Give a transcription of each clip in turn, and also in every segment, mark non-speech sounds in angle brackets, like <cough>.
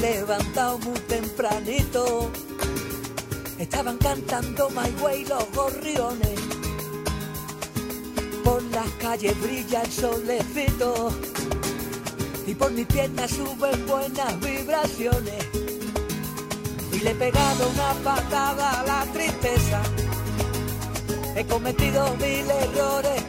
Levantado muy tempranito. Estaban cantando My Way los gorriones por las calles brilla el solecito y por mis piernas suben buenas vibraciones. Y le he pegado una patada a la tristeza. He cometido mil errores.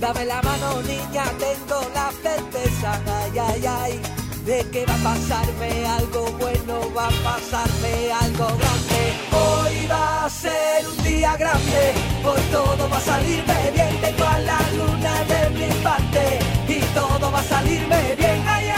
Dame la mano, niña, tengo la certeza. Ay, ay, ay de que va a pasarme algo bueno, va a pasarme algo grande. Hoy va a ser un día grande, hoy todo va a salirme bien, tengo a la luna de mi parte y todo va a salirme bien. Hay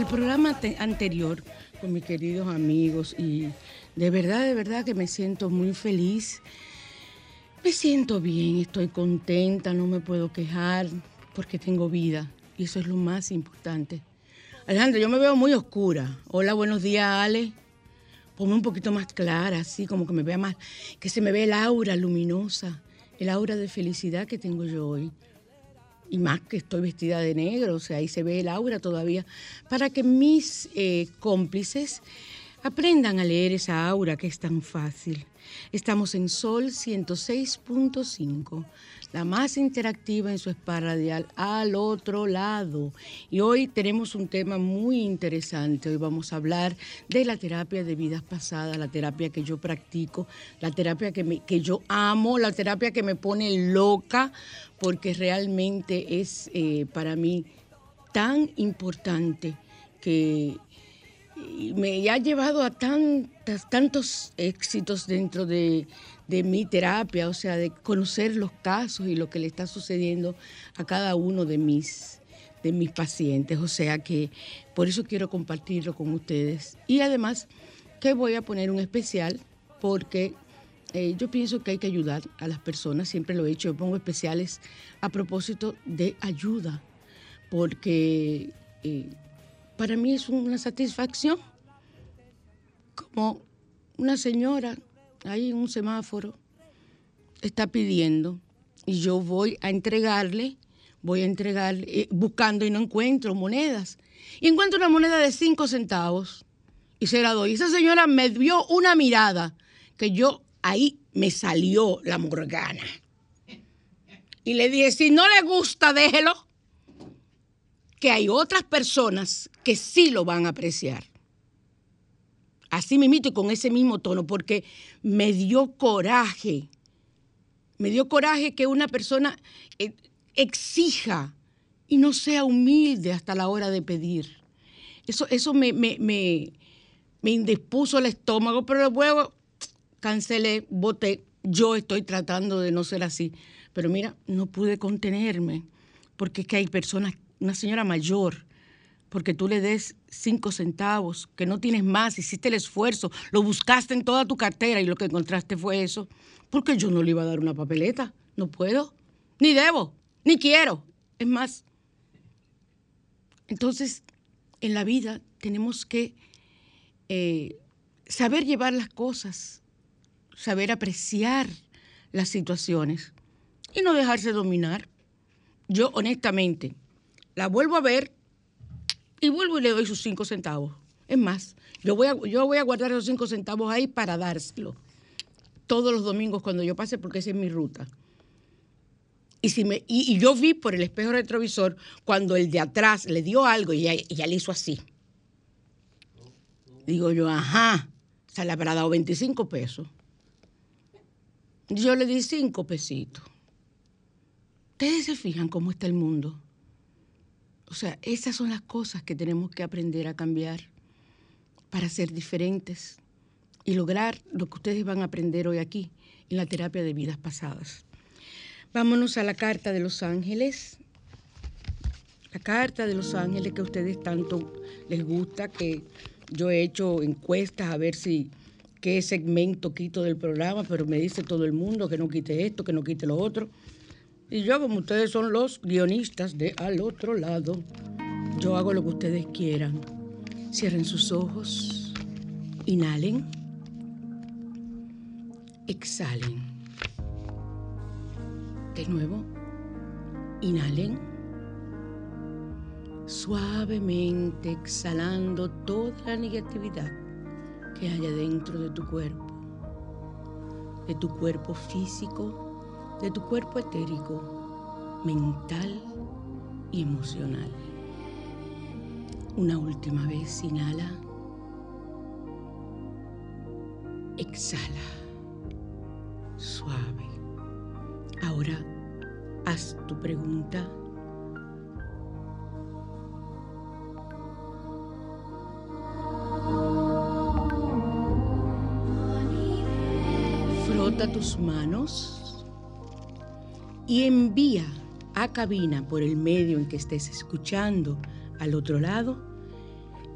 el programa anterior con mis queridos amigos y de verdad, de verdad que me siento muy feliz. Me siento bien, estoy contenta, no me puedo quejar porque tengo vida y eso es lo más importante. Alejandro, yo me veo muy oscura. Hola, buenos días, Ale. Ponme un poquito más clara, así como que me vea más, que se me ve el aura luminosa, el aura de felicidad que tengo yo hoy y más que estoy vestida de negro, o sea, ahí se ve el aura todavía, para que mis eh, cómplices aprendan a leer esa aura que es tan fácil. Estamos en Sol 106.5 la más interactiva en su spa radial al otro lado. Y hoy tenemos un tema muy interesante. Hoy vamos a hablar de la terapia de vidas pasadas, la terapia que yo practico, la terapia que, me, que yo amo, la terapia que me pone loca, porque realmente es eh, para mí tan importante que me ha llevado a tantos éxitos dentro de, de mi terapia, o sea, de conocer los casos y lo que le está sucediendo a cada uno de mis, de mis pacientes. O sea que por eso quiero compartirlo con ustedes. Y además que voy a poner un especial porque eh, yo pienso que hay que ayudar a las personas, siempre lo he hecho, yo pongo especiales a propósito de ayuda, porque eh, para mí es una satisfacción como una señora ahí en un semáforo, está pidiendo y yo voy a entregarle, voy a entregarle, eh, buscando y no encuentro monedas. Y encuentro una moneda de cinco centavos y se la doy. Esa señora me dio una mirada que yo ahí me salió la morgana. Y le dije, si no le gusta, déjelo, que hay otras personas que sí lo van a apreciar así mismito y con ese mismo tono, porque me dio coraje, me dio coraje que una persona eh, exija y no sea humilde hasta la hora de pedir. Eso, eso me, me, me, me indispuso el estómago, pero luego cancelé, voté. Yo estoy tratando de no ser así. Pero mira, no pude contenerme, porque es que hay personas, una señora mayor, porque tú le des cinco centavos, que no tienes más, hiciste el esfuerzo, lo buscaste en toda tu cartera y lo que encontraste fue eso, porque yo no le iba a dar una papeleta, no puedo, ni debo, ni quiero. Es más, entonces, en la vida tenemos que eh, saber llevar las cosas, saber apreciar las situaciones y no dejarse dominar. Yo honestamente la vuelvo a ver y vuelvo y le doy sus cinco centavos. Es más, yo voy a, yo voy a guardar esos cinco centavos ahí para dárselo todos los domingos cuando yo pase porque esa es mi ruta. Y, si me, y, yo vi por el espejo retrovisor cuando el de atrás le dio algo y ya, le hizo así. Digo yo, ajá, se le habrá dado 25 pesos. Yo le di 5 pesitos. Ustedes se fijan cómo está el mundo. O sea, esas son las cosas que tenemos que aprender a cambiar para ser diferentes y lograr lo que ustedes van a aprender hoy aquí en la terapia de vidas pasadas. Vámonos a la carta de los ángeles. La carta de los ángeles que a ustedes tanto les gusta, que yo he hecho encuestas a ver si qué segmento quito del programa, pero me dice todo el mundo que no quite esto, que no quite lo otro. Y yo, como ustedes son los guionistas de al otro lado, yo hago lo que ustedes quieran. Cierren sus ojos, inhalen, exhalen. De nuevo, inhalen. Suavemente exhalando toda la negatividad que haya dentro de tu cuerpo, de tu cuerpo físico, de tu cuerpo etérico, mental y emocional. Una última vez, inhala. Exhala. Suave. Ahora haz tu pregunta. Frota tus manos y envía a cabina por el medio en que estés escuchando al otro lado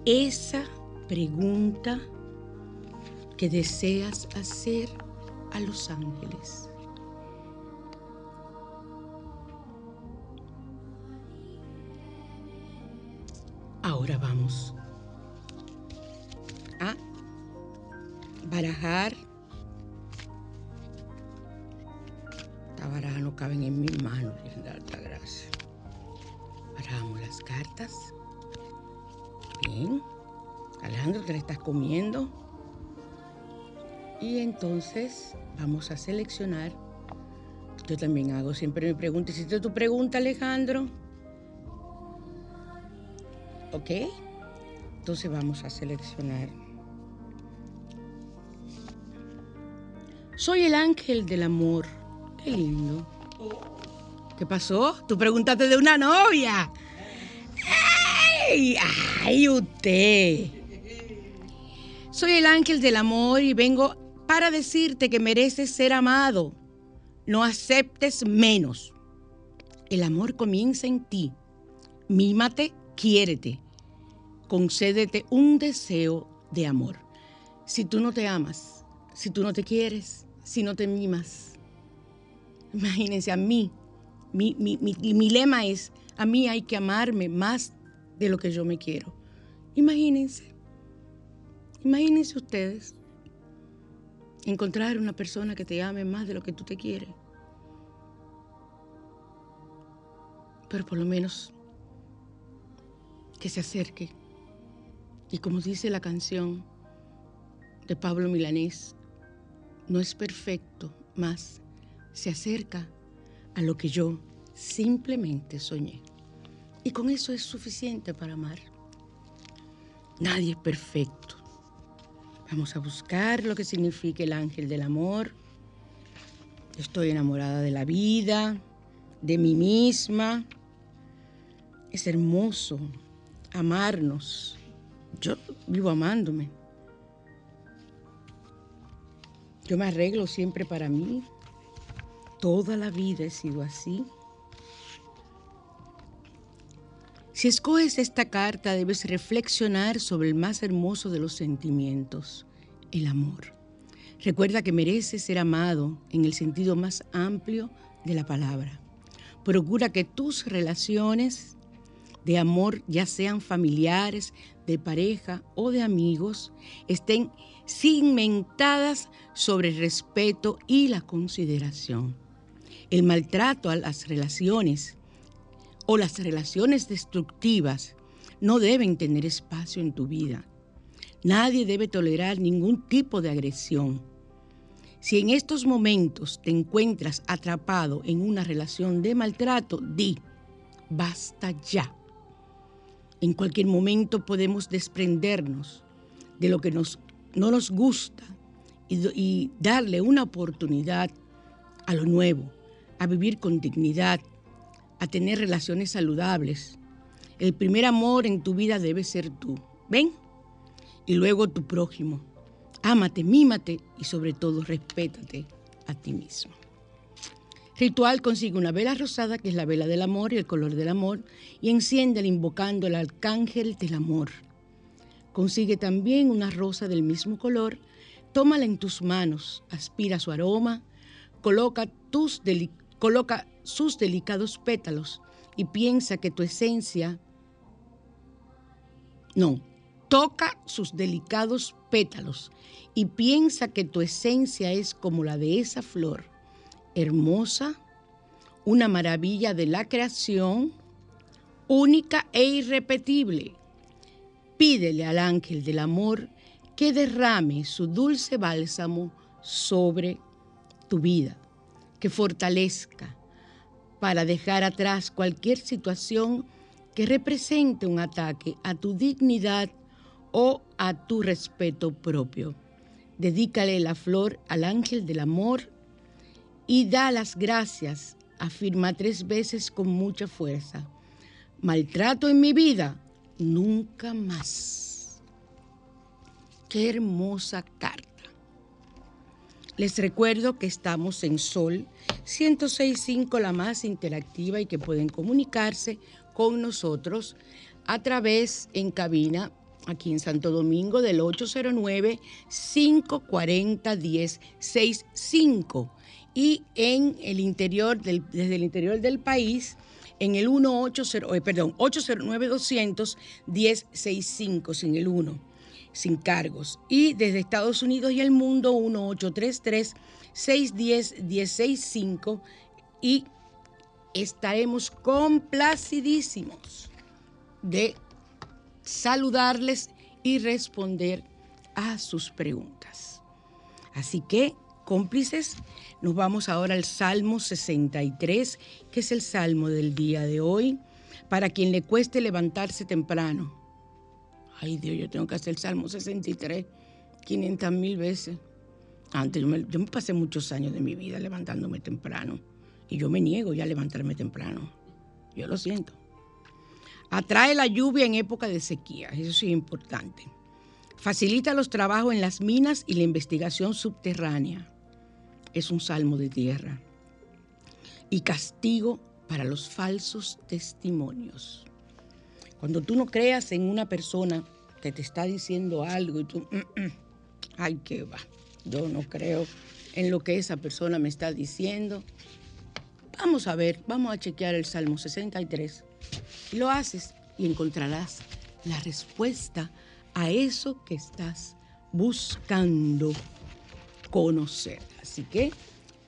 esa pregunta que deseas hacer a los ángeles. A seleccionar. Yo también hago, siempre me pregunto, ¿hiciste tu pregunta, Alejandro? ¿Ok? Entonces vamos a seleccionar. Soy el ángel del amor. Qué lindo. ¿Qué pasó? Tú preguntaste de una novia. ¡Ay! ¡Ay, usted! Soy el ángel del amor y vengo para decirte que mereces ser amado. No aceptes menos. El amor comienza en ti. Mímate, quiérete concédete un deseo de amor. Si tú no te amas, si tú no te quieres, si no te mimas, imagínense a mí, mi, mi, lema es, a mí hay que amarme más de lo que yo me quiero. Imagínense, imagínense ustedes encontrar una persona que te ame más de lo que tú te quieres. Pero por lo menos que se acerque y como dice la canción de Pablo Milanés, no es perfecto, más se acerca a lo que yo simplemente soñé. Y con eso es suficiente para amar. Nadie es perfecto. Vamos a buscar lo que significa el ángel del amor. Estoy enamorada de la vida, de mí misma. Es hermoso amarnos. Yo vivo amándome. Yo me arreglo siempre para mí. Toda la vida he sido así. Si escoges esta carta, debes reflexionar sobre el más hermoso de los sentimientos, el amor. Recuerda que mereces ser amado en el sentido más amplio de la palabra. Procura que tus relaciones de amor, ya sean familiares, de pareja o de amigos, estén cimentadas sobre el respeto y la consideración. El maltrato a las relaciones o las relaciones destructivas no deben tener espacio en tu vida. Nadie debe tolerar ningún tipo de agresión. Si en estos momentos te encuentras atrapado en una relación de maltrato, di, basta ya. En cualquier momento podemos desprendernos de lo que nos, no nos gusta y, y darle una oportunidad a lo nuevo, a vivir con dignidad, a tener relaciones saludables. El primer amor en tu vida debe ser tú. ¿Ven? Y luego tu prójimo. Ámate, mímate y sobre todo respétate a ti mismo. Ritual consigue una vela rosada, que es la vela del amor y el color del amor, y enciéndela invocando al arcángel del amor. Consigue también una rosa del mismo color, tómala en tus manos, aspira su aroma, coloca, tus coloca sus delicados pétalos y piensa que tu esencia, no, toca sus delicados pétalos y piensa que tu esencia es como la de esa flor hermosa, una maravilla de la creación, única e irrepetible. Pídele al ángel del amor que derrame su dulce bálsamo sobre tu vida, que fortalezca para dejar atrás cualquier situación que represente un ataque a tu dignidad o a tu respeto propio. Dedícale la flor al ángel del amor y da las gracias. Afirma tres veces con mucha fuerza. Maltrato en mi vida, nunca más. Qué hermosa carta. Les recuerdo que estamos en Sol 106.5, la más interactiva y que pueden comunicarse con nosotros a través en cabina aquí en Santo Domingo del 809-540-1065 y en el interior desde el interior del país en el 180, eh, perdón, 809-200 1065 sin el 1, sin cargos. Y desde Estados Unidos y el mundo 1833 610 1065 y estaremos complacidísimos de saludarles y responder a sus preguntas. Así que, cómplices, nos vamos ahora al Salmo 63, que es el salmo del día de hoy, para quien le cueste levantarse temprano. Ay Dios, yo tengo que hacer el Salmo 63 500 mil veces. Antes yo me, pasé muchos años de mi vida levantándome temprano y yo me niego ya a levantarme temprano. Yo lo siento. Atrae la lluvia en época de sequía, eso es importante. Facilita los trabajos en las minas y la investigación subterránea. Es un salmo de tierra. Y castigo para los falsos testimonios. Cuando tú no creas en una persona te está diciendo algo y tú, mm, mm, ay, qué va, yo no creo en lo que esa persona me está diciendo. Vamos a ver, vamos a chequear el Salmo 63 lo haces y encontrarás la respuesta a eso que estás buscando conocer. Así que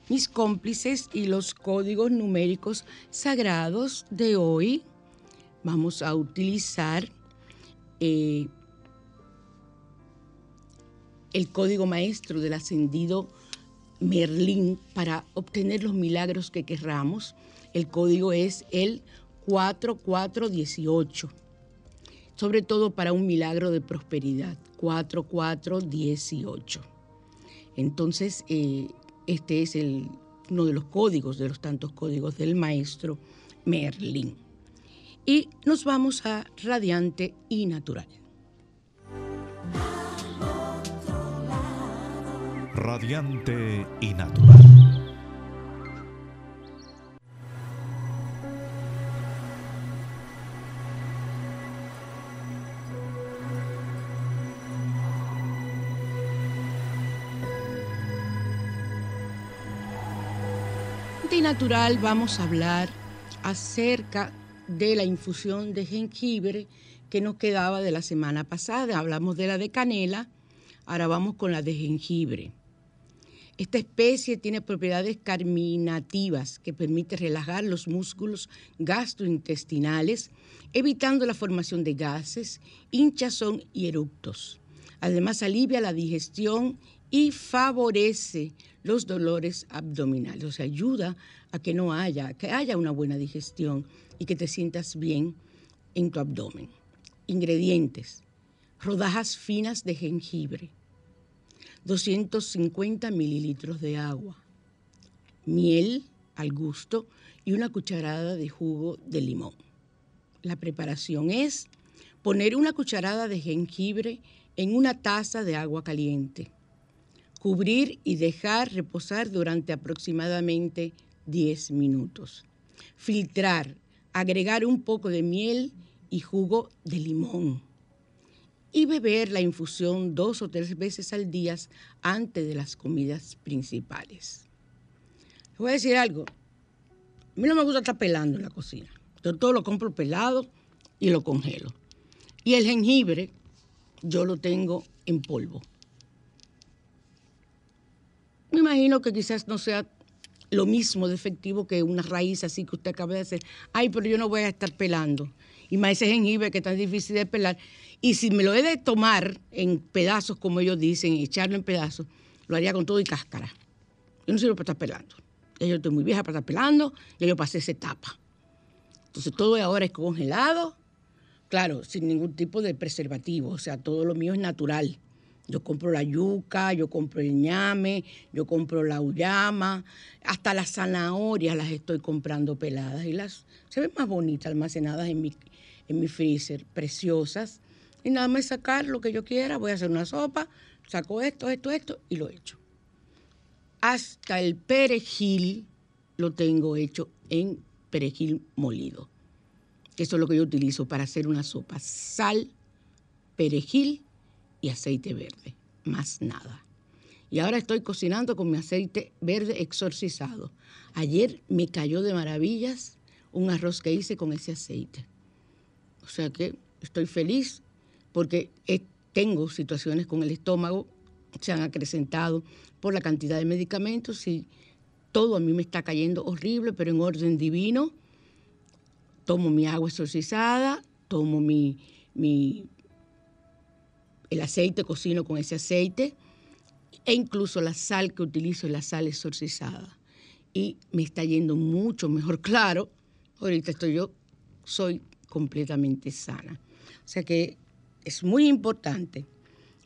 mis cómplices y los códigos numéricos sagrados de hoy, vamos a utilizar eh, el código maestro del ascendido Merlín para obtener los milagros que querramos. El código es el 4418, sobre todo para un milagro de prosperidad, 4418. Entonces, eh, este es uno de los códigos, de los tantos códigos del maestro Merlín. y nos vamos a Radiante y Natural. Radiante y Natural. natural vamos a hablar acerca de la infusión de jengibre que nos quedaba de la semana pasada. Hablamos de la de canela, ahora vamos con la de jengibre. Esta especie tiene propiedades carminativas que permite relajar los músculos gastrointestinales, evitando la formación de gases, hinchazón y eructos. Además, alivia la digestión y favorece los dolores abdominales, o sea, ayuda a que no haya, que haya una buena digestión y que te sientas bien en tu abdomen. Ingredientes: rodajas finas de jengibre, 250 mililitros de agua, miel al gusto y una cucharada de jugo de limón. La preparación es poner una cucharada de jengibre en una taza de agua caliente cubrir y dejar reposar durante aproximadamente 10 minutos. Filtrar, agregar un poco de miel y jugo de limón. Y beber la infusión dos o tres veces al día antes de las comidas principales. Les voy a decir algo. A mí no me gusta estar pelando en la cocina. Yo todo lo compro pelado y lo congelo. Y el jengibre yo lo tengo en polvo. Me imagino que quizás no sea lo mismo de efectivo que una raíz así que usted acaba de hacer. Ay, pero yo no voy a estar pelando. Y más ese jengibre que es tan difícil de pelar. Y si me lo he de tomar en pedazos, como ellos dicen, y echarlo en pedazos, lo haría con todo y cáscara. Yo no sirvo para estar pelando. yo estoy muy vieja para estar pelando, ya yo pasé esa etapa. Entonces todo ahora es congelado, claro, sin ningún tipo de preservativo. O sea, todo lo mío es natural. Yo compro la yuca, yo compro el ñame, yo compro la uyama, hasta las zanahorias las estoy comprando peladas y las se ven más bonitas almacenadas en mi, en mi freezer, preciosas. Y nada más sacar lo que yo quiera, voy a hacer una sopa, saco esto, esto, esto y lo echo. Hasta el perejil lo tengo hecho en perejil molido. Eso es lo que yo utilizo para hacer una sopa. Sal, perejil y aceite verde, más nada. Y ahora estoy cocinando con mi aceite verde exorcizado. Ayer me cayó de maravillas un arroz que hice con ese aceite. O sea que estoy feliz porque tengo situaciones con el estómago, se han acrecentado por la cantidad de medicamentos y todo a mí me está cayendo horrible, pero en orden divino. Tomo mi agua exorcizada, tomo mi, mi el aceite, cocino con ese aceite e incluso la sal que utilizo es la sal exorcizada. Y me está yendo mucho mejor, <laughs> claro. Ahorita estoy yo, soy completamente sana. O sea que es muy importante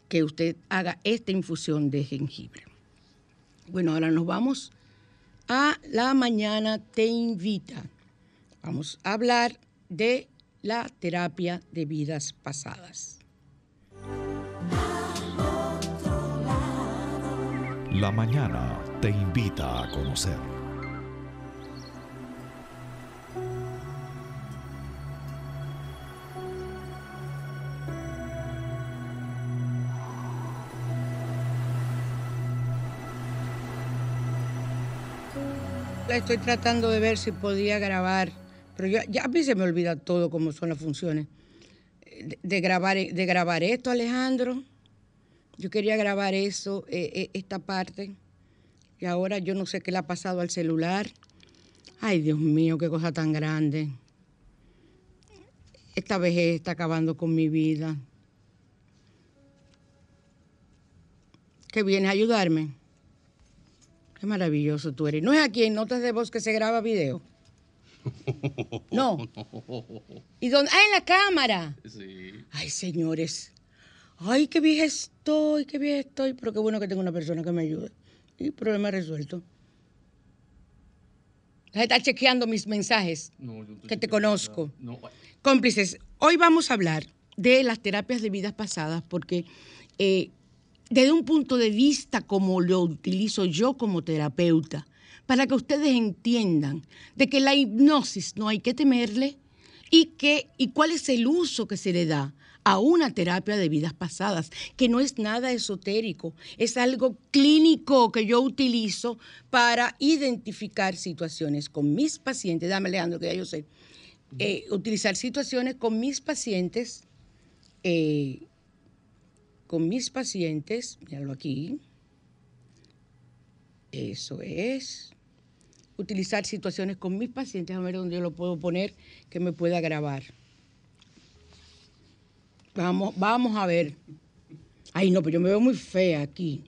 que usted haga esta infusión de jengibre. Bueno, ahora nos vamos a la mañana te invita. Vamos a hablar de la terapia de vidas pasadas. La mañana te invita a conocer. Estoy tratando de ver si podía grabar, pero ya, ya a mí se me olvida todo cómo son las funciones. De, grabar, de grabar esto, Alejandro. Yo quería grabar eso, eh, eh, esta parte, y ahora yo no sé qué le ha pasado al celular. Ay, Dios mío, qué cosa tan grande. Esta vejez está acabando con mi vida. ¿Qué vienes a ayudarme? Qué maravilloso tú eres. ¿No es aquí en Notas de Voz que se graba video? <laughs> No. ¿Y dónde? Ah, en la cámara. Sí. Ay, señores. Ay, qué vieja estoy, qué vieja estoy, pero qué bueno que tengo una persona que me ayude. Y problema resuelto. Está chequeando mis mensajes, que te conozco. Cómplices, hoy vamos a hablar de las terapias de vidas pasadas porque eh, desde un punto de vista como lo utilizo yo como terapeuta, para que ustedes entiendan de que la hipnosis no hay que temerle y, que, y cuál es el uso que se le da a una terapia de vidas pasadas, que no es nada esotérico, es algo clínico que yo utilizo para identificar situaciones con mis pacientes. Dame, Leandro, que ya yo sé. Eh, utilizar situaciones con mis pacientes, eh, con mis pacientes, míralo aquí, eso es, utilizar situaciones con mis pacientes, a ver dónde yo lo puedo poner que me pueda grabar. Vamos, vamos a ver. Ay, no, pero yo me veo muy fea aquí,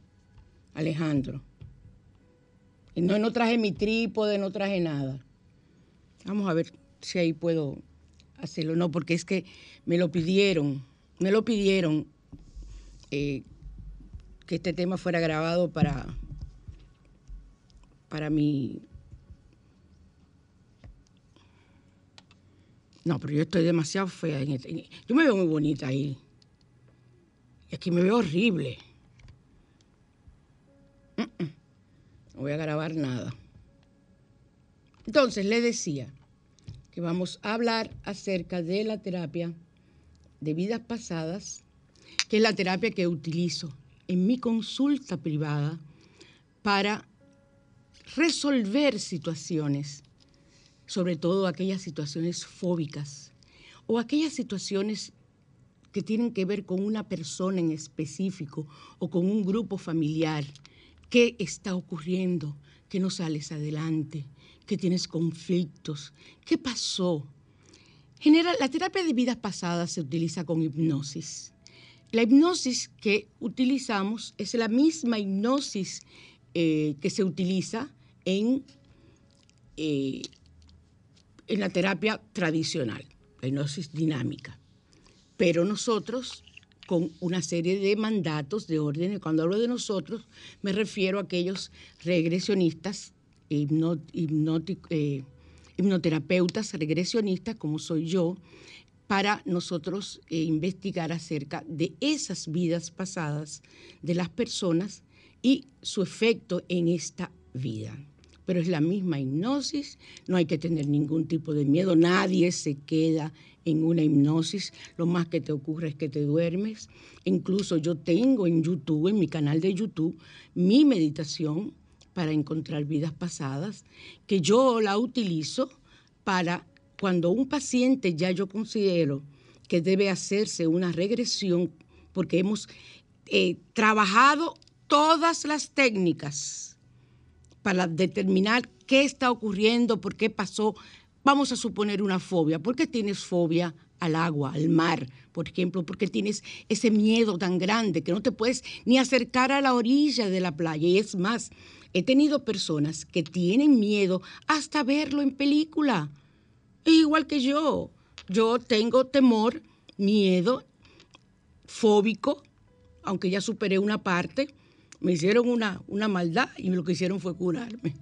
Alejandro. Y no, no traje mi trípode, no traje nada. Vamos a ver si ahí puedo hacerlo. No, porque es que me lo pidieron, me lo pidieron eh, que este tema fuera grabado para, para mi... No, pero yo estoy demasiado fea. En este- yo me veo muy bonita ahí. Y aquí me veo horrible. No voy a grabar nada. Entonces, le decía que vamos a hablar acerca de la terapia de vidas pasadas, que es la terapia que utilizo en mi consulta privada para resolver situaciones, sobre todo aquellas situaciones fóbicas o aquellas situaciones que tienen que ver con una persona en específico o con un grupo familiar. ¿Qué está ocurriendo? Que no sales adelante, que tienes conflictos. ¿Qué pasó? General, la terapia de vidas pasadas se utiliza con hipnosis. La hipnosis que utilizamos es la misma hipnosis eh, que se utiliza en, eh, en la terapia tradicional, la hipnosis dinámica. Pero nosotros, con una serie de mandatos, de órdenes, cuando hablo de nosotros, me refiero a aquellos regresionistas, eh, hipnoterapeutas regresionistas, como soy yo, para nosotros eh, investigar acerca de esas vidas pasadas de las personas y su efecto en esta vida. Pero es la misma hipnosis, no hay que tener ningún tipo de miedo, nadie se queda en una hipnosis, lo más que te ocurre es que te duermes. Incluso yo tengo en YouTube, en mi canal de YouTube, mi meditación para encontrar vidas pasadas, que yo la utilizo para cuando un paciente ya yo considero que debe hacerse una regresión, porque hemos eh, trabajado todas las técnicas para determinar qué está ocurriendo, por qué pasó. Vamos a suponer una fobia. ¿Por qué tienes fobia al agua, al mar, por ejemplo? ¿Por qué tienes ese miedo tan grande que no te puedes ni acercar a la orilla de la playa? Y es más, he tenido personas que tienen miedo hasta verlo en película. Es igual que yo. Yo tengo temor, miedo, fóbico, aunque ya superé una parte. Me hicieron una, una maldad y lo que hicieron fue curarme.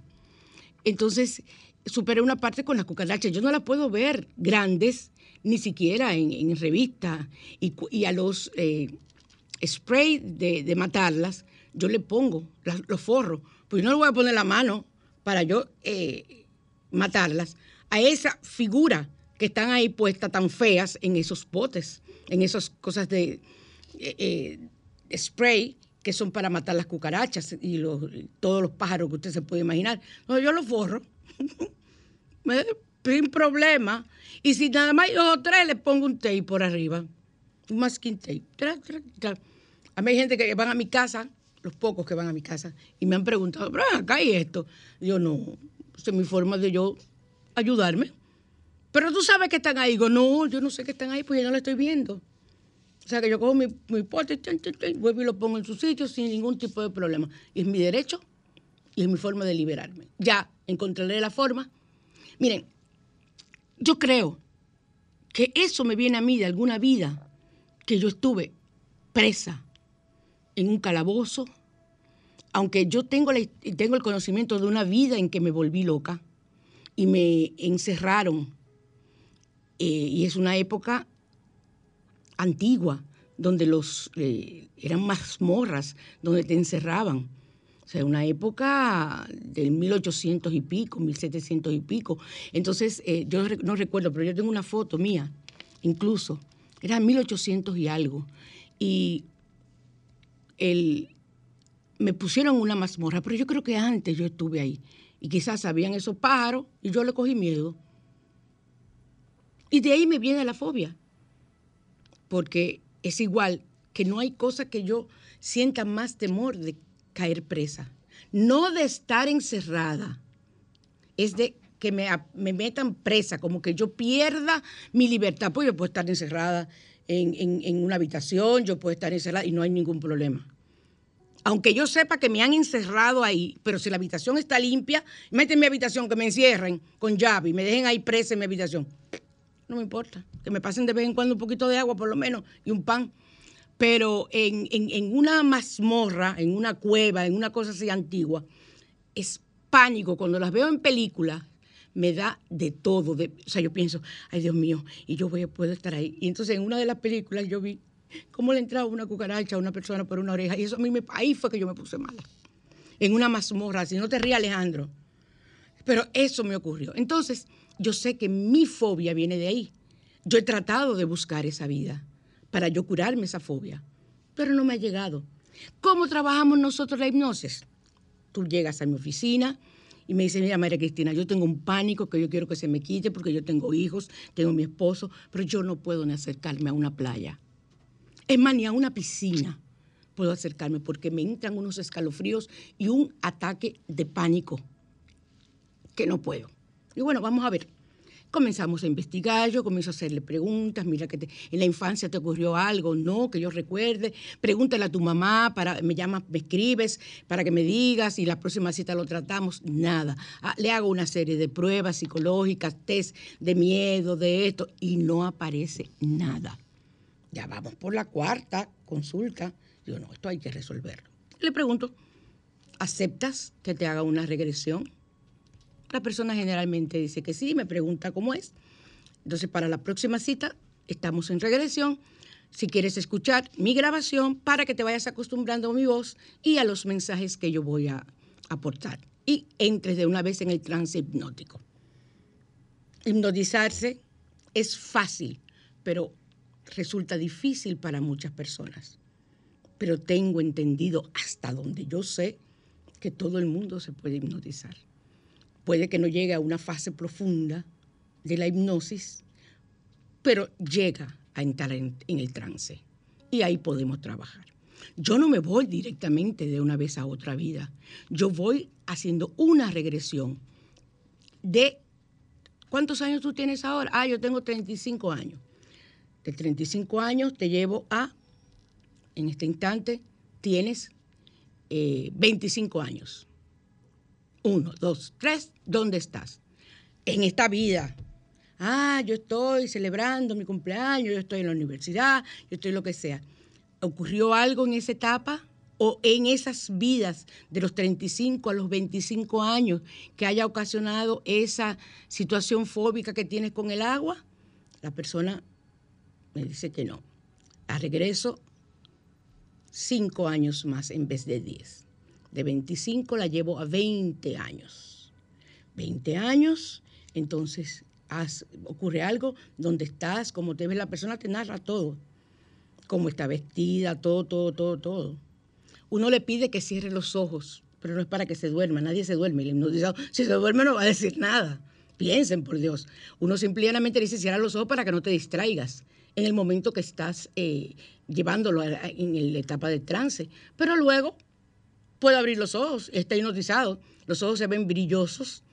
Entonces, superé una parte con las cucarachas. Yo no las puedo ver grandes, ni siquiera en, en revistas. Y, y a los eh, spray de, de matarlas, yo le pongo los forros. Pues yo no le voy a poner la mano para yo eh, matarlas a esa figura que están ahí puestas tan feas en esos botes, en esas cosas de eh, eh, spray que son para matar las cucarachas y todos los pájaros que usted se puede imaginar. No, yo los forro. <laughs> Sin problema. Y si nada más hay dos o tres, le pongo un tape por arriba. Un masking tape. A mí hay gente que van a mi casa, los pocos que van a mi casa, y me han preguntado, pero acá hay esto. Yo, no, esa es mi forma de yo ayudarme. Pero tú sabes que están ahí. Digo, no, yo no sé que están ahí, pues yo no lo estoy viendo. O sea que yo cojo mi, mi pote, chan, vuelvo y lo pongo en su sitio sin ningún tipo de problema. Y es mi derecho y es mi forma de liberarme. Ya encontraré la forma. Miren, yo creo que eso me viene a mí de alguna vida que yo estuve presa en un calabozo, aunque yo tengo, la- tengo el conocimiento de una vida en que me volví loca y me encerraron eh, y es una época antigua, donde los eh, eran mazmorras, donde te encerraban. O sea, una época del 1800 y pico, 1700 y pico. Entonces, eh, yo no recuerdo, pero yo tengo una foto mía, incluso. Era 1800 y algo. Y el, me pusieron una mazmorra, pero yo creo que antes yo estuve ahí. Y quizás sabían esos pájaros y yo le cogí miedo. Y de ahí me viene la fobia. Porque es igual que no hay cosa que yo sienta más temor de caer presa. No de estar encerrada, es de que me, metan presa, como que yo pierda mi libertad. Pues yo puedo estar encerrada en, en una habitación, yo puedo estar encerrada y no hay ningún problema aunque yo sepa que me han encerrado ahí, pero si la habitación está limpia, meten en mi habitación, que me encierren con llave y me dejen ahí presa en mi habitación no me importa. Que me pasen de vez en cuando un poquito de agua, por lo menos, y un pan. Pero en, una mazmorra, en una cueva, en una cosa así antigua, es pánico. Cuando las veo en películas, me da de todo. De, o sea, yo pienso, ay Dios mío, y yo voy, puedo estar ahí. Y entonces en una de las películas yo vi cómo le entraba una cucaracha a una persona por una oreja. Y eso a mí me, ahí fue que yo me puse mala. En una mazmorra, si no te rías Alejandro. Pero eso me ocurrió. Entonces, yo sé que mi fobia viene de ahí. Yo he tratado de buscar esa vida para yo curarme esa fobia, pero no me ha llegado. ¿Cómo trabajamos nosotros la hipnosis? Tú llegas a mi oficina y me dices, mira María Cristina, yo tengo un pánico que yo quiero que se me quite porque yo tengo hijos, tengo mi esposo, pero yo no puedo ni acercarme a una playa. Es más, ni a una piscina puedo acercarme porque me entran unos escalofríos y un ataque de pánico que no puedo. Y bueno, vamos a ver. Comenzamos a investigar, yo comienzo a hacerle preguntas, mira que en la infancia te ocurrió algo, no, que yo recuerde, pregúntale a tu mamá, para, me llamas, me escribes para que me digas y la próxima cita lo tratamos, nada. Ah, le hago una serie de pruebas psicológicas, test de miedo, de esto, y no aparece nada. Ya vamos por la cuarta consulta. Digo, no, esto hay que resolverlo. Le pregunto, ¿aceptas que te haga una regresión? La persona generalmente dice que sí, me pregunta cómo es. Entonces, para la próxima cita, estamos en regresión. Si quieres escuchar mi grabación para que te vayas acostumbrando a mi voz y a los mensajes que yo voy a aportar. Y entres de una vez en el trance hipnótico. Hipnotizarse es fácil, pero resulta difícil para muchas personas. Pero tengo entendido hasta donde yo sé que todo el mundo se puede hipnotizar puede que no llegue a una fase profunda de la hipnosis, pero llega a entrar en, el trance y ahí podemos trabajar. Yo no me voy directamente de una vez a otra vida, yo voy haciendo una regresión de ¿Cuántos años tú tienes ahora? Ah, yo tengo 35 años. De 35 años te llevo a, en este instante, tienes 25 eh, años. Uno, dos, tres, ¿dónde estás? En esta vida. Ah, yo estoy celebrando mi cumpleaños, yo estoy en la universidad, yo estoy lo que sea. ¿Ocurrió algo en esa etapa? o en esas vidas de los 35 a los 25 años que haya ocasionado esa situación fóbica que tienes con el agua? La persona me dice que no. A regreso cinco años más en vez de diez de 25 la llevo a 20 años. 20 años, entonces ocurre algo, donde estás, cómo te ve la persona, te narra todo. Cómo está vestida, todo, todo, todo, todo. Uno le pide que cierre los ojos, pero no es para que se duerma, nadie se duerme. si se duerme no va a decir nada. Piensen, por Dios. Uno simplemente dice cierra los ojos para que no te distraigas en el momento que estás eh, llevándolo en la etapa de trance. Pero luego puede abrir los ojos, está hipnotizado, los ojos se ven brillosos,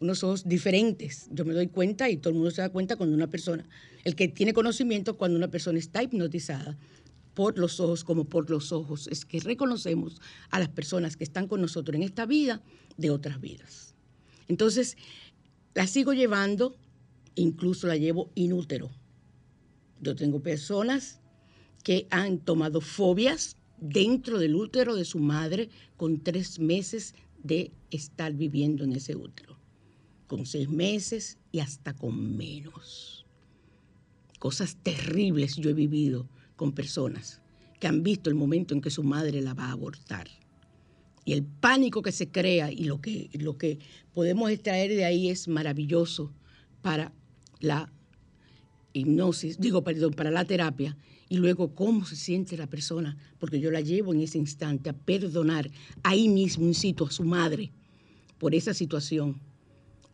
unos ojos diferentes. Yo me doy cuenta y todo el mundo se da cuenta cuando una persona, el que tiene conocimiento cuando una persona está hipnotizada por los ojos como por los ojos, es que reconocemos a las personas que están con nosotros en esta vida de otras vidas. Entonces, la sigo llevando, incluso la llevo inútero. Yo tengo personas que han tomado fobias dentro del útero de su madre con tres meses de estar viviendo en ese útero, con seis meses y hasta con menos. cosas terribles yo he vivido con personas que han visto el momento en que su madre la va a abortar. Y el pánico que se crea y lo que, lo que podemos extraer de ahí es maravilloso para la hipnosis, digo, perdón, para la terapia. Y luego cómo se siente la persona, porque yo la llevo en ese instante a perdonar ahí mismo, in situ, a su madre por esa situación.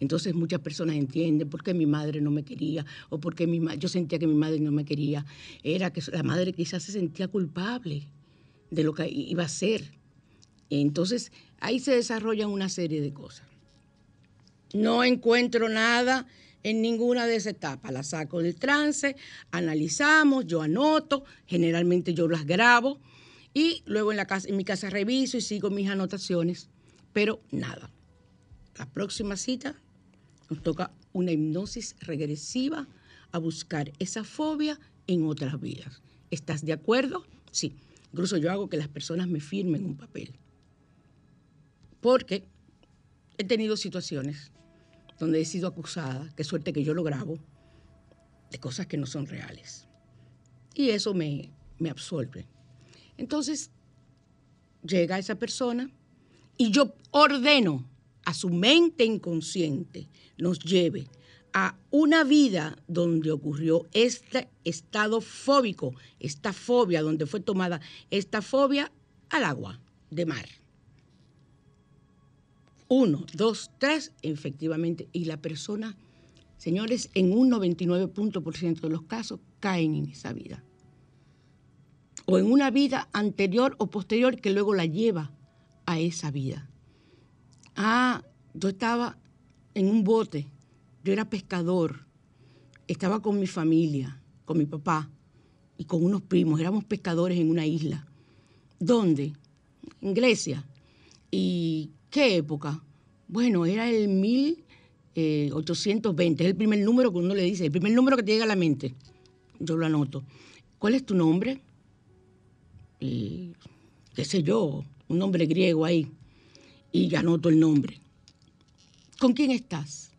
Entonces muchas personas entienden por qué mi madre no me quería o por qué mi yo sentía que mi madre no me quería. Era que la madre quizás se sentía culpable de lo que iba a ser. Entonces ahí se desarrollan una serie de cosas. No encuentro nada en ninguna de esas etapas. La saco del trance, analizamos, yo anoto, generalmente yo las grabo y luego en, la casa, en mi casa reviso y sigo mis anotaciones, pero nada. La próxima cita nos toca una hipnosis regresiva a buscar esa fobia en otras vidas. ¿Estás de acuerdo? Sí. Incluso yo hago que las personas me firmen un papel. Porque he tenido situaciones donde he sido acusada, qué suerte que yo lo grabo, de cosas que no son reales. Y eso me, me absorbe. Entonces, llega esa persona y yo ordeno a su mente inconsciente, nos lleve a una vida donde ocurrió este estado fóbico, esta fobia, donde fue tomada esta fobia al agua de mar uno, dos, tres, efectivamente, y la persona, señores, en un 99% de los casos caen en esa vida. O en una vida anterior o posterior que luego la lleva a esa vida. Ah, yo estaba en un bote, yo era pescador, estaba con mi familia, con mi papá y con unos primos, éramos pescadores en una isla. ¿Dónde? En Grecia. Y ¿Qué época? Bueno, era el 1820, es el primer número que uno le dice, el primer número que te llega a la mente. Yo lo anoto. ¿Cuál es tu nombre? Y, qué sé yo, un nombre griego ahí. Y anoto el nombre. ¿Con quién estás?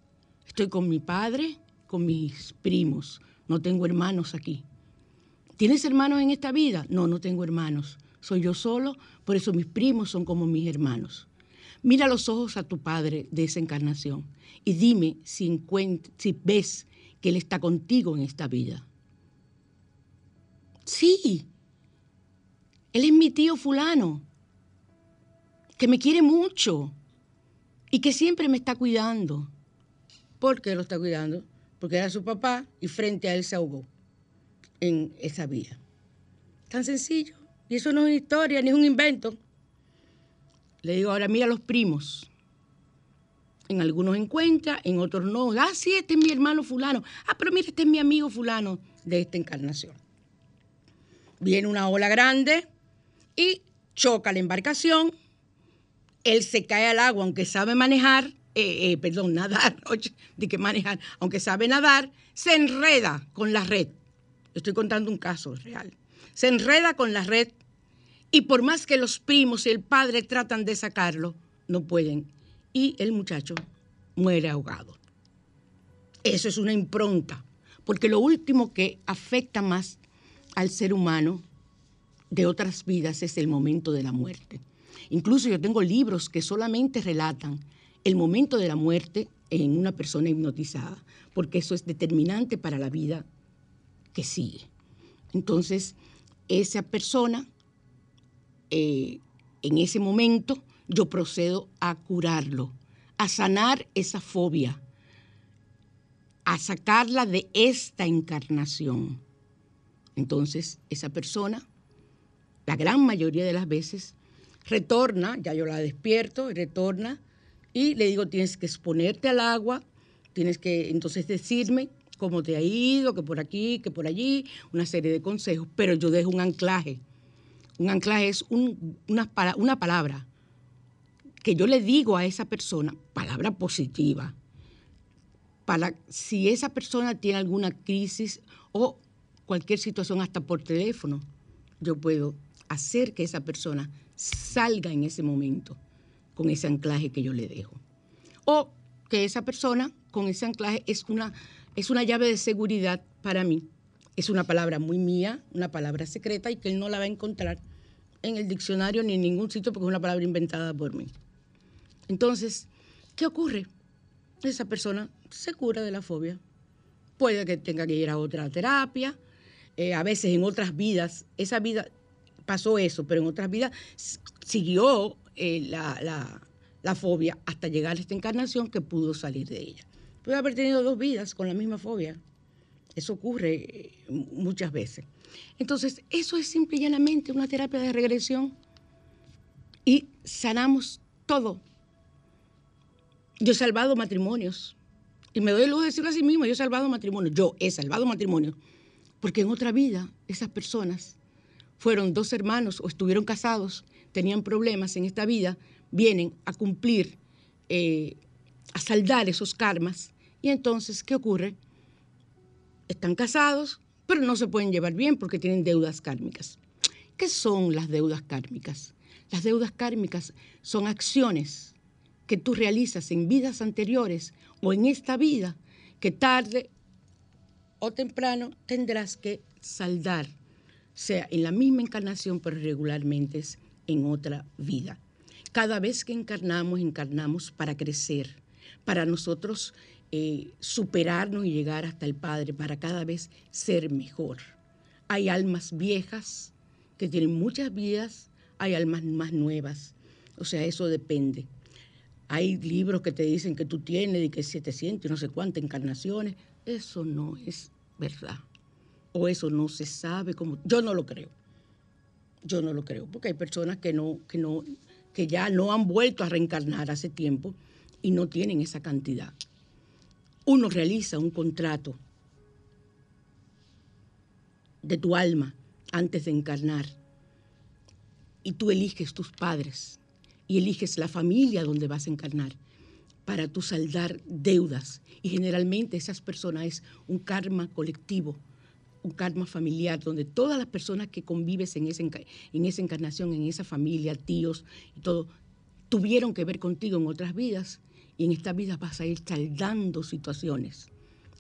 Estoy con mi padre, con mis primos. No tengo hermanos aquí. ¿Tienes hermanos en esta vida? No, no tengo hermanos. Soy yo solo, por eso mis primos son como mis hermanos. Mira los ojos a tu Padre de esa encarnación y dime si, si ves que Él está contigo en esta vida. Sí, Él es mi tío fulano, que me quiere mucho y que siempre me está cuidando. ¿Por qué lo está cuidando? Porque era su papá y frente a él se ahogó en esa vida. Tan sencillo. Y eso no es una historia ni es un invento. Le digo, ahora mira los primos. En algunos encuentra, en otros no. Ah, sí, este es mi hermano fulano. Ah, pero mira, este es mi amigo fulano de esta encarnación. Viene una ola grande y choca la embarcación. Él se cae al agua, aunque sabe manejar, eh, eh, perdón, nadar, <laughs> de que manejar, aunque sabe nadar, se enreda con la red. Estoy contando un caso real. Se enreda con la red y por más que los primos y el padre tratan de sacarlo, no pueden. Y el muchacho muere ahogado. Eso es una impronta, porque lo último que afecta más al ser humano de otras vidas es el momento de la muerte. Incluso yo tengo libros que solamente relatan el momento de la muerte en una persona hipnotizada, porque eso es determinante para la vida que sigue. Entonces, esa persona eh, en ese momento yo procedo a curarlo, a sanar esa fobia, a sacarla de esta encarnación. Entonces, esa persona, la gran mayoría de las veces, retorna, ya yo la despierto, retorna y le digo, tienes que exponerte al agua, tienes que entonces decirme cómo te ha ido, que por aquí, que por allí, una serie de consejos, pero yo dejo un anclaje un anclaje es una, palabra que yo le digo a esa persona, palabra positiva, para si esa persona tiene alguna crisis o cualquier situación hasta por teléfono, yo puedo hacer que esa persona salga en ese momento con ese anclaje que yo le dejo. O que esa persona con ese anclaje es una, es una llave de seguridad para mí Es una palabra muy mía, una palabra secreta y que él no la va a encontrar en el diccionario ni en ningún sitio porque es una palabra inventada por mí. Entonces, ¿qué ocurre? Esa persona se cura de la fobia. Puede que tenga que ir a otra terapia. Eh, a veces en otras vidas, esa vida pasó eso, pero en otras vidas siguió eh, la, la fobia hasta llegar a esta encarnación que pudo salir de ella. Puede haber tenido dos vidas con la misma fobia. Eso ocurre eh, muchas veces. Entonces, eso es simple y llanamente una terapia de regresión y sanamos todo. Yo he salvado matrimonios y me doy lujo de decirlo a sí mismo, yo he salvado matrimonios, yo he salvado matrimonios, porque en otra vida esas personas fueron dos hermanos o estuvieron casados, tenían problemas en esta vida, vienen a cumplir, eh, a saldar esos karmas. Y entonces, ¿qué ocurre? Están casados, pero no se pueden llevar bien porque tienen deudas kármicas. ¿Qué son las deudas kármicas? Las deudas kármicas son acciones que tú realizas en vidas anteriores o en esta vida que tarde o temprano tendrás que saldar, sea en la misma encarnación, pero regularmente es en otra vida. Cada vez que encarnamos, encarnamos para crecer, para nosotros eh, superarnos y llegar hasta el Padre, para cada vez ser mejor. Hay almas viejas que tienen muchas vidas, hay almas más nuevas. O sea, eso depende. Hay libros que te dicen que tú tienes y que 700 y no sé cuántas encarnaciones. Eso no es verdad. O eso no se sabe como... Yo no lo creo. Yo no lo creo, porque hay personas que no, que no, que ya no han vuelto a reencarnar hace tiempo y no tienen esa cantidad. Uno realiza un contrato de tu alma antes de encarnar y tú eliges tus padres y eliges la familia donde vas a encarnar para tú saldar deudas. Y generalmente esas personas es un karma colectivo un karma familiar donde todas las personas que convives en, en esa encarnación, en esa familia, tíos y todo, tuvieron que ver contigo en otras vidas y en esta vida vas a ir saldando situaciones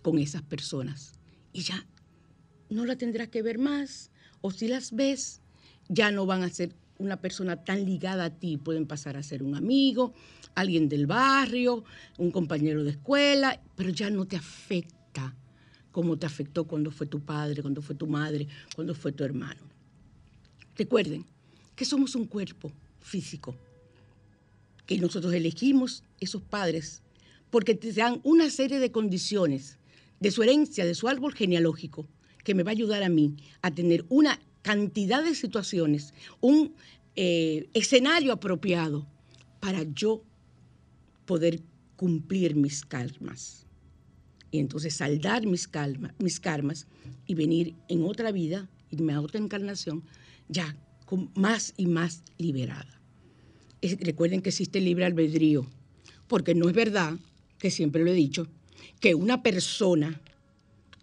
con esas personas. Y ya no la tendrás que ver más. O si las ves ya no van a ser una persona tan ligada a ti, pueden pasar a ser un amigo, alguien del barrio, un compañero de escuela, pero ya no te afecta cómo te afectó cuando fue tu padre, cuando fue tu madre, cuando fue tu hermano. Recuerden que somos un cuerpo físico, que nosotros elegimos esos padres porque te dan una serie de condiciones de su herencia, de su árbol genealógico, que me va a ayudar a mí a tener una cantidad de situaciones, un eh, escenario apropiado para yo poder cumplir mis karmas y entonces saldar mis, mis karmas y venir en otra vida, irme a otra encarnación, ya con más y más liberada. Recuerden que existe libre albedrío, porque no es verdad, que siempre lo he dicho, que una persona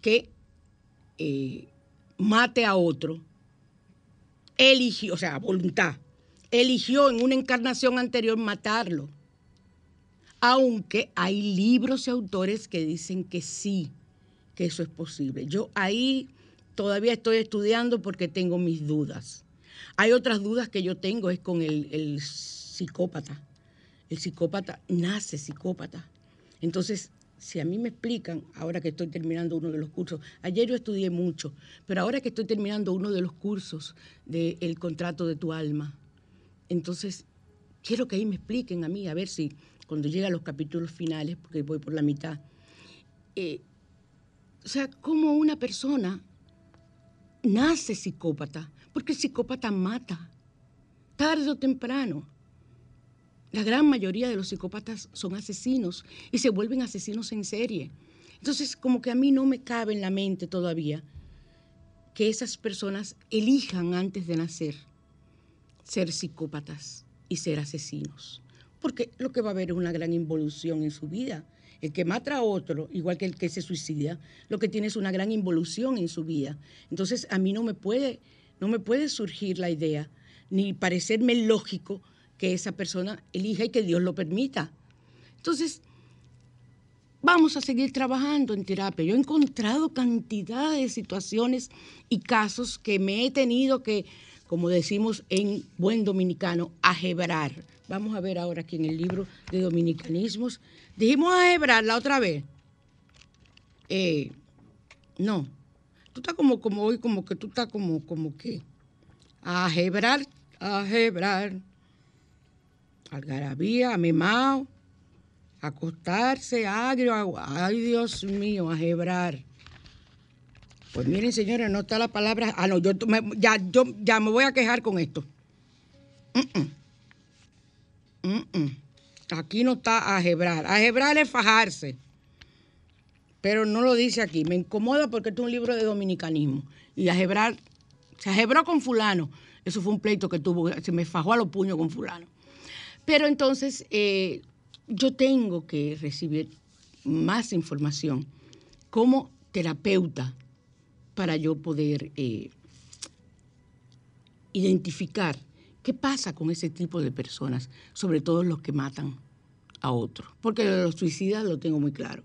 que eh, mate a otro eligió, o sea, voluntad, eligió en una encarnación anterior matarlo aunque hay libros y autores que dicen que sí, que eso es posible. Yo ahí todavía estoy estudiando porque tengo mis dudas. Hay otras dudas que yo tengo, es con el, psicópata. El psicópata nace psicópata. Entonces, si a mí me explican, ahora que estoy terminando uno de los cursos, ayer yo estudié mucho, pero ahora que estoy terminando uno de los cursos del contrato de tu alma, entonces quiero que ahí me expliquen a mí, a ver si cuando llega a los capítulos finales, porque voy por la mitad, eh, o sea, cómo una persona nace psicópata, porque el psicópata mata, tarde o temprano. La gran mayoría de los psicópatas son asesinos y se vuelven asesinos en serie. Entonces, como que a mí no me cabe en la mente todavía que esas personas elijan antes de nacer ser psicópatas y ser asesinos porque lo que va a haber es una gran involución en su vida. El que mata a otro, igual que el que se suicida, lo que tiene es una gran involución en su vida. Entonces, a mí no me puede, no me puede surgir la idea, ni parecerme lógico que esa persona elija y que Dios lo permita. Entonces, vamos a seguir trabajando en terapia. Yo he encontrado cantidad de situaciones y casos que me he tenido que, como decimos en buen dominicano, ajebrar. Vamos a ver ahora aquí en el libro de dominicanismos. Dijimos ajebrar la otra vez. Eh, no. Tú estás como, como hoy, como que tú estás como, como que. Ajebrar, ajebrar. Algarabía, amemao acostarse agrio, ay Dios mío, a. Pues miren, señores, no está la palabra. Ah, no, yo ya, yo ya me voy a quejar con esto. Aquí no está a jebrar. A jebrar es fajarse. Pero no lo dice aquí. Me incomoda porque esto es un libro de dominicanismo. Y a jebrar, se ajebró con fulano. Eso fue un pleito que tuvo, se me fajó a los puños con fulano. Pero entonces, eh, yo tengo que recibir más información como terapeuta para yo poder eh, identificar qué pasa con ese tipo de personas, sobre todo los que matan a otros. Porque los suicidas lo tengo muy claro,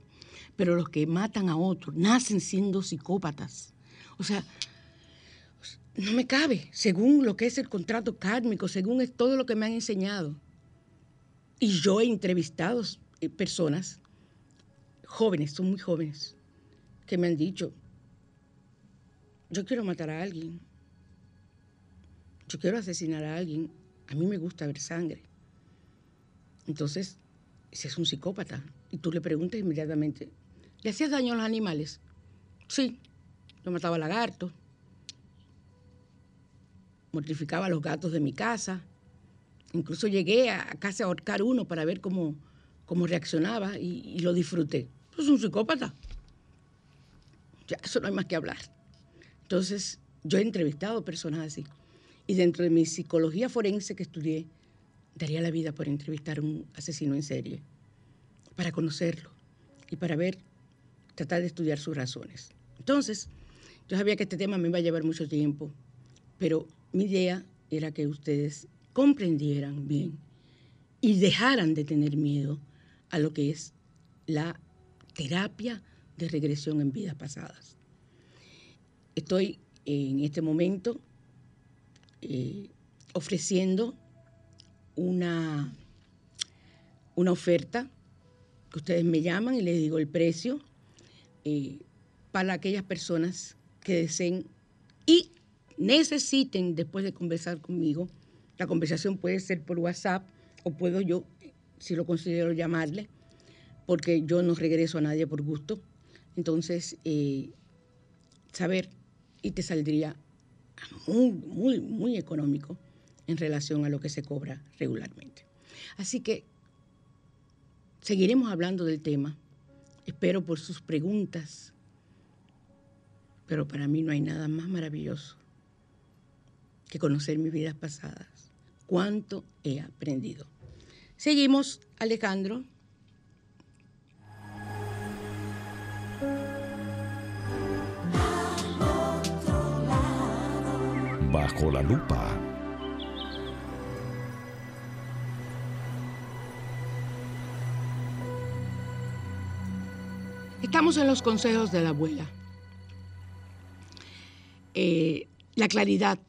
pero los que matan a otros nacen siendo psicópatas. O sea, no me cabe, según lo que es el contrato kármico, según todo lo que me han enseñado. Y yo he entrevistado eh, personas jóvenes, son muy jóvenes, que me han dicho, yo quiero matar a alguien, yo quiero asesinar a alguien, a mí me gusta ver sangre. Entonces, si es un psicópata, y tú le preguntas inmediatamente, ¿le hacías daño a los animales? Sí, yo mataba lagartos, mortificaba a los gatos de mi casa, Incluso llegué a casi a ahorcar uno para ver cómo, cómo reaccionaba y, lo disfruté. Es un psicópata. Ya, eso no hay más que hablar. Entonces, yo he entrevistado personas así. Y dentro de mi psicología forense que estudié, daría la vida por entrevistar a un asesino en serie, para conocerlo y para ver, tratar de estudiar sus razones. Entonces, yo sabía que este tema me iba a llevar mucho tiempo, pero mi idea era que ustedes comprendieran bien y dejaran de tener miedo a lo que es la terapia de regresión en vidas pasadas. Estoy en este momento eh, ofreciendo una, una oferta que ustedes me llaman y les digo el precio eh, para aquellas personas que deseen y necesiten, después de conversar conmigo, la conversación puede ser por WhatsApp o puedo yo, si lo considero, llamarle, porque yo no regreso a nadie por gusto. Entonces, eh, saber y te saldría muy, muy, muy económico en relación a lo que se cobra regularmente. Así que seguiremos hablando del tema. Espero por sus preguntas, pero para mí no hay nada más maravilloso que conocer mis vidas pasadas cuánto he aprendido. Seguimos, Alejandro. Bajo la lupa. Estamos en los consejos de la abuela. Eh, la claridad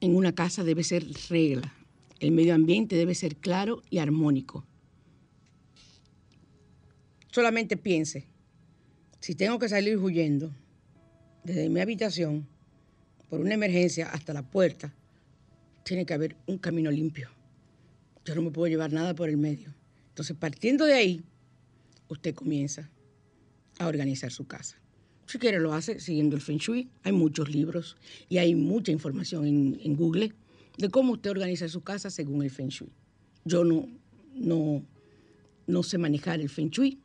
en una casa debe ser regla. El medio ambiente debe ser claro y armónico. Solamente piense, si tengo que salir huyendo desde mi habitación por una emergencia hasta la puerta, tiene que haber un camino limpio. Yo no me puedo llevar nada por el medio. Entonces, partiendo de ahí, usted comienza a organizar su casa. Si quiere, lo hace siguiendo el Feng Shui. Hay muchos libros y hay mucha información en, en Google de cómo usted organiza su casa según el Feng Shui. Yo no, no, no sé manejar el Feng Shui.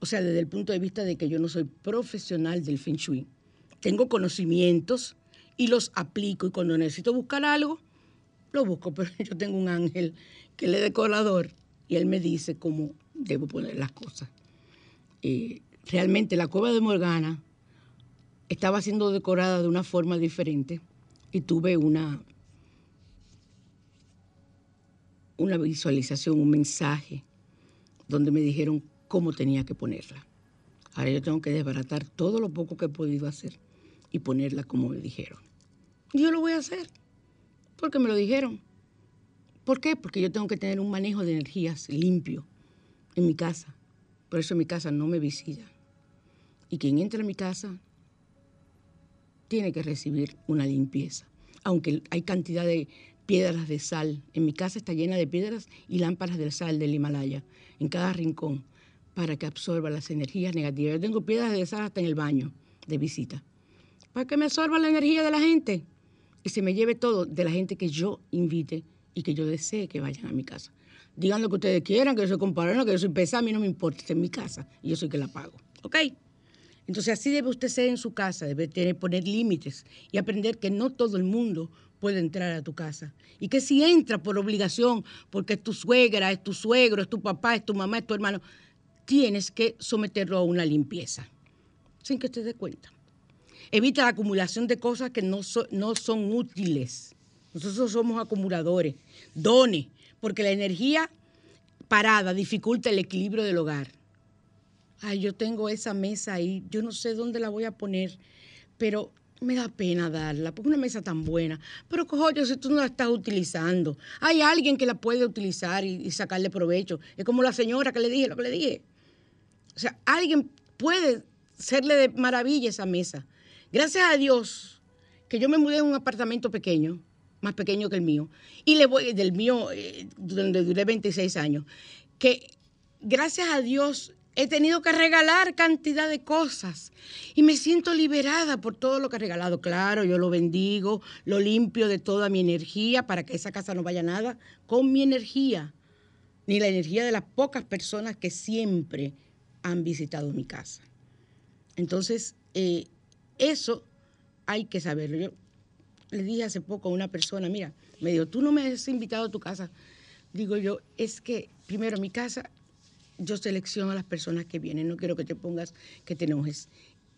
O sea, desde el punto de vista de que yo no soy profesional del Feng Shui. Tengo conocimientos y los aplico y cuando necesito buscar algo, lo busco. <laughs> Pero yo tengo un ángel que le decorador y él me dice cómo debo poner las cosas. Eh, realmente la cueva de Morgana estaba siendo decorada de una forma diferente y tuve una, una visualización, un mensaje, donde me dijeron cómo tenía que ponerla. Ahora yo tengo que desbaratar todo lo poco que he podido hacer y ponerla como me dijeron. Yo lo voy a hacer, porque me lo dijeron. ¿Por qué? Porque yo tengo que tener un manejo de energías limpio en mi casa. Por eso en mi casa no me visita. Y quien entra a mi casa tiene que recibir una limpieza. Aunque hay cantidad de piedras de sal. En mi casa está llena de piedras y lámparas de sal del Himalaya, en cada rincón, para que absorba las energías negativas. Yo tengo piedras de sal hasta en el baño de visita, para que me absorba la energía de la gente y se me lleve todo de la gente que yo invite y que yo desee que vayan a mi casa. Digan lo que ustedes quieran, que yo soy comparado, que yo soy pesada, a mí no me importa, es mi casa y yo soy que la pago. ¿Ok? Entonces así debe usted ser en su casa, debe tener, poner límites y aprender que no todo el mundo puede entrar a tu casa. Y que si entra por obligación, porque es tu suegra, es tu suegro, es tu papá, es tu mamá, es tu hermano, tienes que someterlo a una limpieza, sin que te dé cuenta. Evita la acumulación de cosas que no, no son útiles. Nosotros somos acumuladores. Done, porque la energía parada dificulta el equilibrio del hogar ay, yo tengo esa mesa ahí, yo no sé dónde la voy a poner, pero me da pena darla, porque una mesa tan buena. Pero cojones, si tú no la estás utilizando, hay alguien que la puede utilizar y, sacarle provecho. Es como la señora que le dije, lo que le dije. O sea, alguien puede serle de maravilla esa mesa. Gracias a Dios que yo me mudé en un apartamento pequeño, más pequeño que el mío, y le voy, del mío, eh, donde duré 26 años, que gracias a Dios he tenido que regalar cantidad de cosas y me siento liberada por todo lo que he regalado. Claro, yo lo bendigo, lo limpio de toda mi energía para que esa casa no vaya nada con mi energía, ni la energía de las pocas personas que siempre han visitado mi casa. Entonces, eh, eso hay que saberlo. Yo le dije hace poco a una persona, mira, me dijo, tú no me has invitado a tu casa. Digo yo, es que primero mi casa yo selecciono a las personas que vienen, no quiero que te pongas, que te enojes.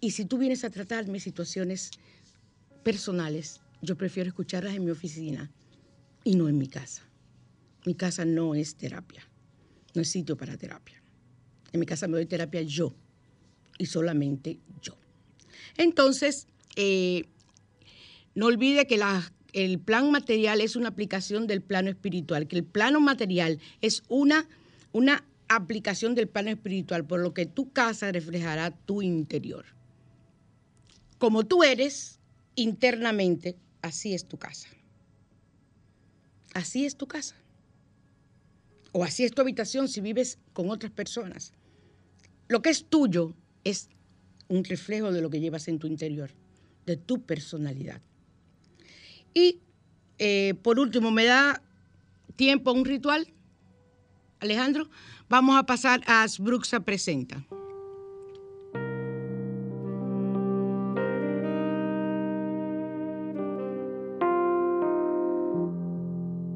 Y si tú vienes a tratarme situaciones personales, yo prefiero escucharlas en mi oficina y no en mi casa. Mi casa no es terapia, no es sitio para terapia. En mi casa me doy terapia yo y solamente yo. Entonces, eh, no olvide que el plan material es una aplicación del plano espiritual, que el plano material es una, una aplicación del plano espiritual, por lo que tu casa reflejará tu interior. Como tú eres internamente, así es tu casa. Así es tu casa. O así es tu habitación si vives con otras personas. Lo que es tuyo es un reflejo de lo que llevas en tu interior, de tu personalidad. Y eh, por último, ¿me da tiempo a un ritual, Alejandro? Vamos a pasar a Asbruxa Presenta.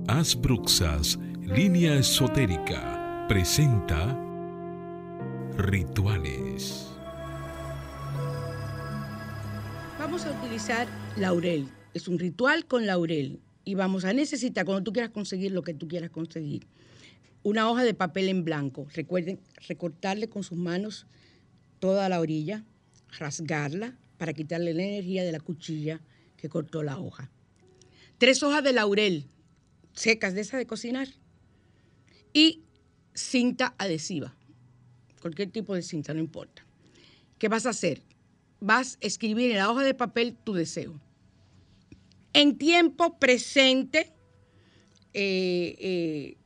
Asbruxas, línea esotérica, presenta rituales. Vamos a utilizar laurel. Es un ritual con laurel. Y vamos a necesitar, cuando tú quieras conseguir lo que tú quieras conseguir, una hoja de papel en blanco. Recuerden recortarle con sus manos toda la orilla, rasgarla para quitarle la energía de la cuchilla que cortó la hoja. Tres hojas de laurel secas de esa de cocinar y cinta adhesiva. Cualquier tipo de cinta, no importa. ¿Qué vas a hacer? Vas a escribir en la hoja de papel tu deseo. En tiempo presente, eh, eh,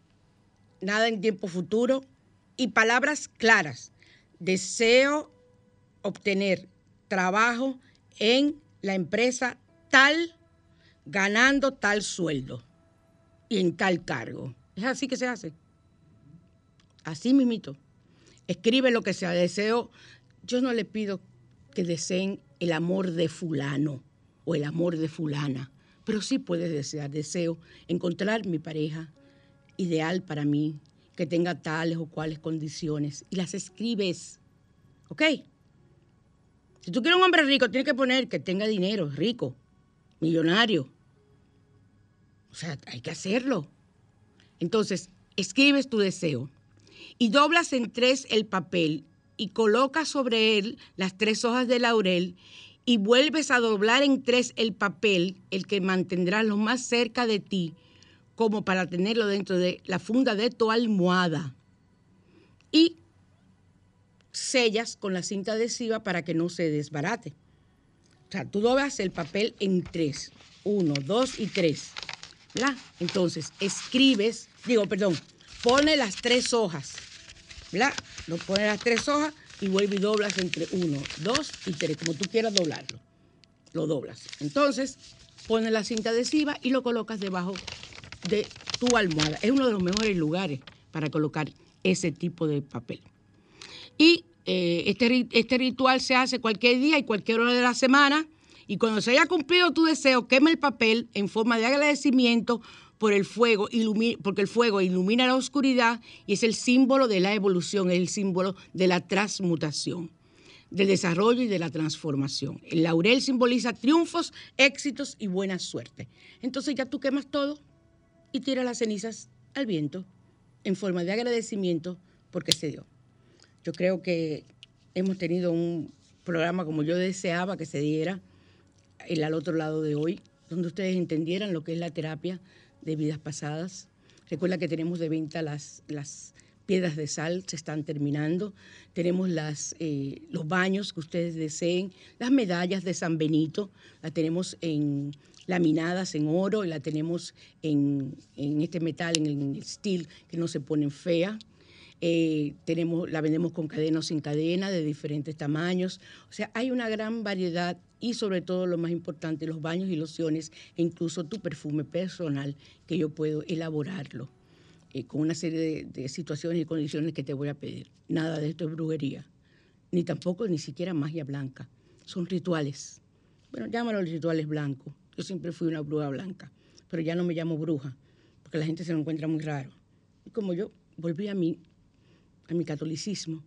nada en tiempo futuro y palabras claras. Deseo obtener trabajo en la empresa tal, ganando tal sueldo y en tal cargo. Es así que se hace. Así mismito. Escribe lo que sea. Deseo. Yo no le pido que deseen el amor de fulano o el amor de fulana, pero sí puedes desear. Deseo encontrar mi pareja, ideal para mí, que tenga tales o cuales condiciones, y las escribes. ¿Ok? Si tú quieres un hombre rico, tienes que poner que tenga dinero, rico, millonario. O sea, hay que hacerlo. Entonces, escribes tu deseo y doblas en tres el papel y colocas sobre él las tres hojas de laurel y vuelves a doblar en tres el papel, el que mantendrás lo más cerca de ti, como para tenerlo dentro de la funda de tu almohada. Y sellas con la cinta adhesiva para que no se desbarate. O sea, tú doblas el papel en tres. Uno, dos y tres. ¿Verdad? Entonces, escribes, digo, perdón, pone las tres hojas. ¿Verdad? Lo pones las tres hojas y vuelve y doblas entre uno, dos y tres, como tú quieras doblarlo. Lo doblas. Entonces, pones la cinta adhesiva y lo colocas debajo de tu almohada. Es uno de los mejores lugares para colocar ese tipo de papel. Y eh, este, este ritual se hace cualquier día y cualquier hora de la semana. Y cuando se haya cumplido tu deseo, quema el papel en forma de agradecimiento por el fuego, porque el fuego ilumina la oscuridad y es el símbolo de la evolución, es el símbolo de la transmutación, del desarrollo y de la transformación. El laurel simboliza triunfos, éxitos y buena suerte. Entonces ya tú quemas todo y tiras las cenizas al viento en forma de agradecimiento porque se dio. Yo creo que hemos tenido un programa como yo deseaba que se diera el al otro lado de hoy, donde ustedes entendieran lo que es la terapia de vidas pasadas. Recuerda que tenemos de venta las, las piedras de sal, se están terminando. Tenemos las, eh, los baños que ustedes deseen, las medallas de San Benito, las tenemos en laminadas en oro y la tenemos en, en este metal, en el steel, que no se ponen feas. Eh, tenemos, la vendemos con cadena o sin cadena, de diferentes tamaños. O sea, hay una gran variedad y sobre todo lo más importante, los baños y lociones e incluso tu perfume personal que yo puedo elaborarlo eh, con una serie de, de, situaciones y condiciones que te voy a pedir. Nada de esto es brujería, ni tampoco ni siquiera magia blanca. Son rituales. Bueno, llámalo rituales blancos. Yo siempre fui una bruja blanca, pero ya no me llamo bruja, porque la gente se lo encuentra muy raro. Y como yo volví a mí a mi catolicismo.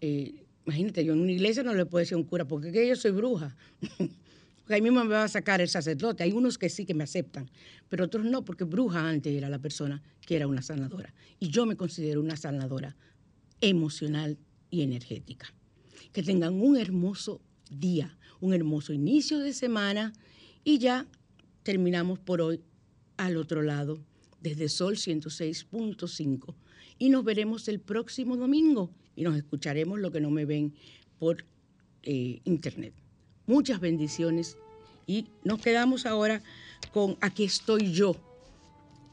Eh, imagínate, yo en una iglesia no le puedo decir a un cura, porque yo soy bruja. <laughs> porque ahí mismo me va a sacar el sacerdote. Hay unos que sí que me aceptan, pero otros no, porque bruja antes era la persona que era una sanadora. Y yo me considero una sanadora emocional y energética. Que tengan un hermoso día, un hermoso inicio de semana y ya terminamos por hoy al otro lado, desde Sol 106.5 y nos veremos el próximo domingo y nos escucharemos lo que no me ven por eh, internet. Muchas bendiciones y nos quedamos ahora con Aquí estoy yo,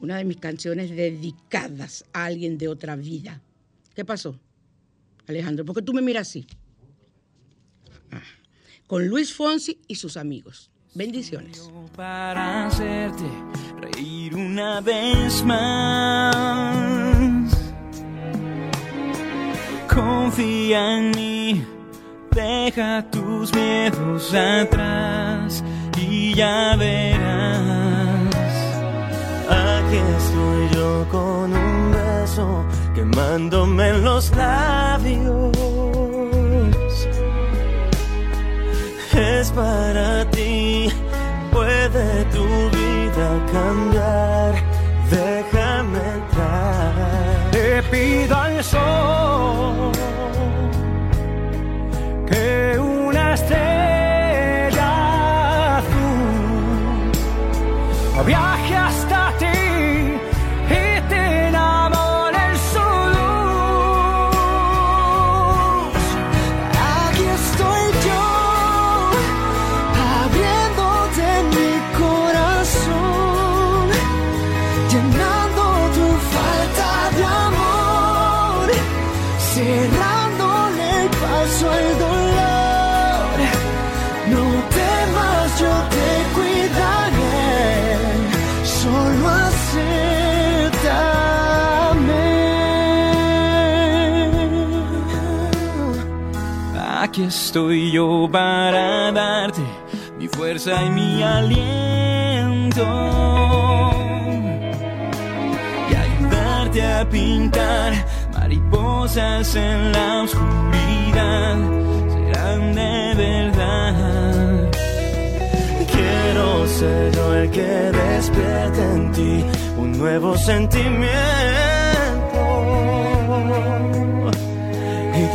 una de mis canciones dedicadas a alguien de otra vida. ¿Qué pasó, Alejandro? ¿Por qué tú me miras así? Ah, con Luis Fonsi y sus amigos. Bendiciones. Para hacerte reír una vez más confía en mí, deja tus miedos atrás y ya verás. Aquí estoy yo con un beso quemándome en los labios. Es para ti, puede tu vida cambiar. Déjame entrar. Te pido al sol que estoy yo para darte mi fuerza y mi aliento y ayudarte a pintar mariposas en la oscuridad. Serán de verdad. Quiero ser yo el que despierte en ti un nuevo sentimiento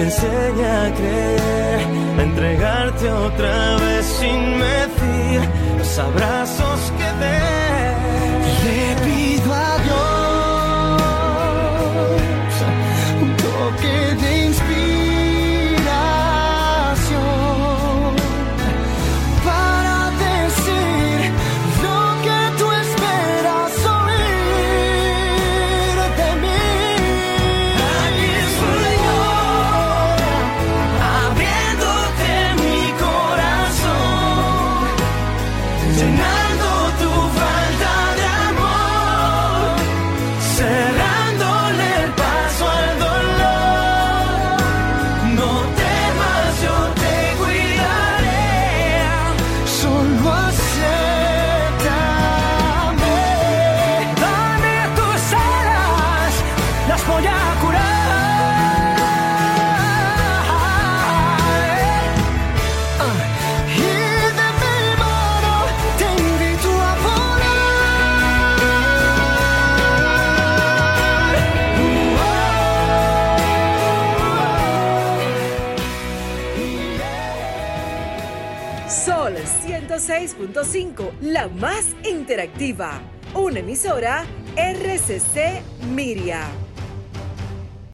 te enseña a creer, a entregarte otra vez sin medir los abrazos que te le pido a Dios un toque de 106.5, la más interactiva. Una emisora RCC Miria.